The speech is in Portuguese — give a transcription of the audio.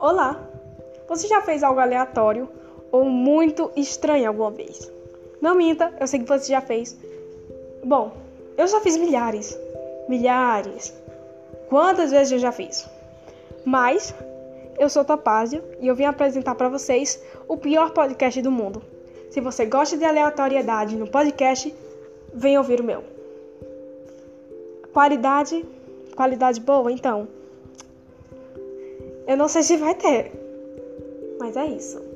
Olá! Você já fez algo aleatório ou muito estranho alguma vez? Não minta, eu sei que você já fez. Bom, eu já fiz milhares. Milhares. Quantas vezes eu já fiz? Mas eu sou Topázio e eu vim apresentar para vocês o pior podcast do mundo. Se você gosta de aleatoriedade no podcast, vem ouvir o meu. Qualidade, qualidade boa, então. Eu não sei se vai ter, mas é isso.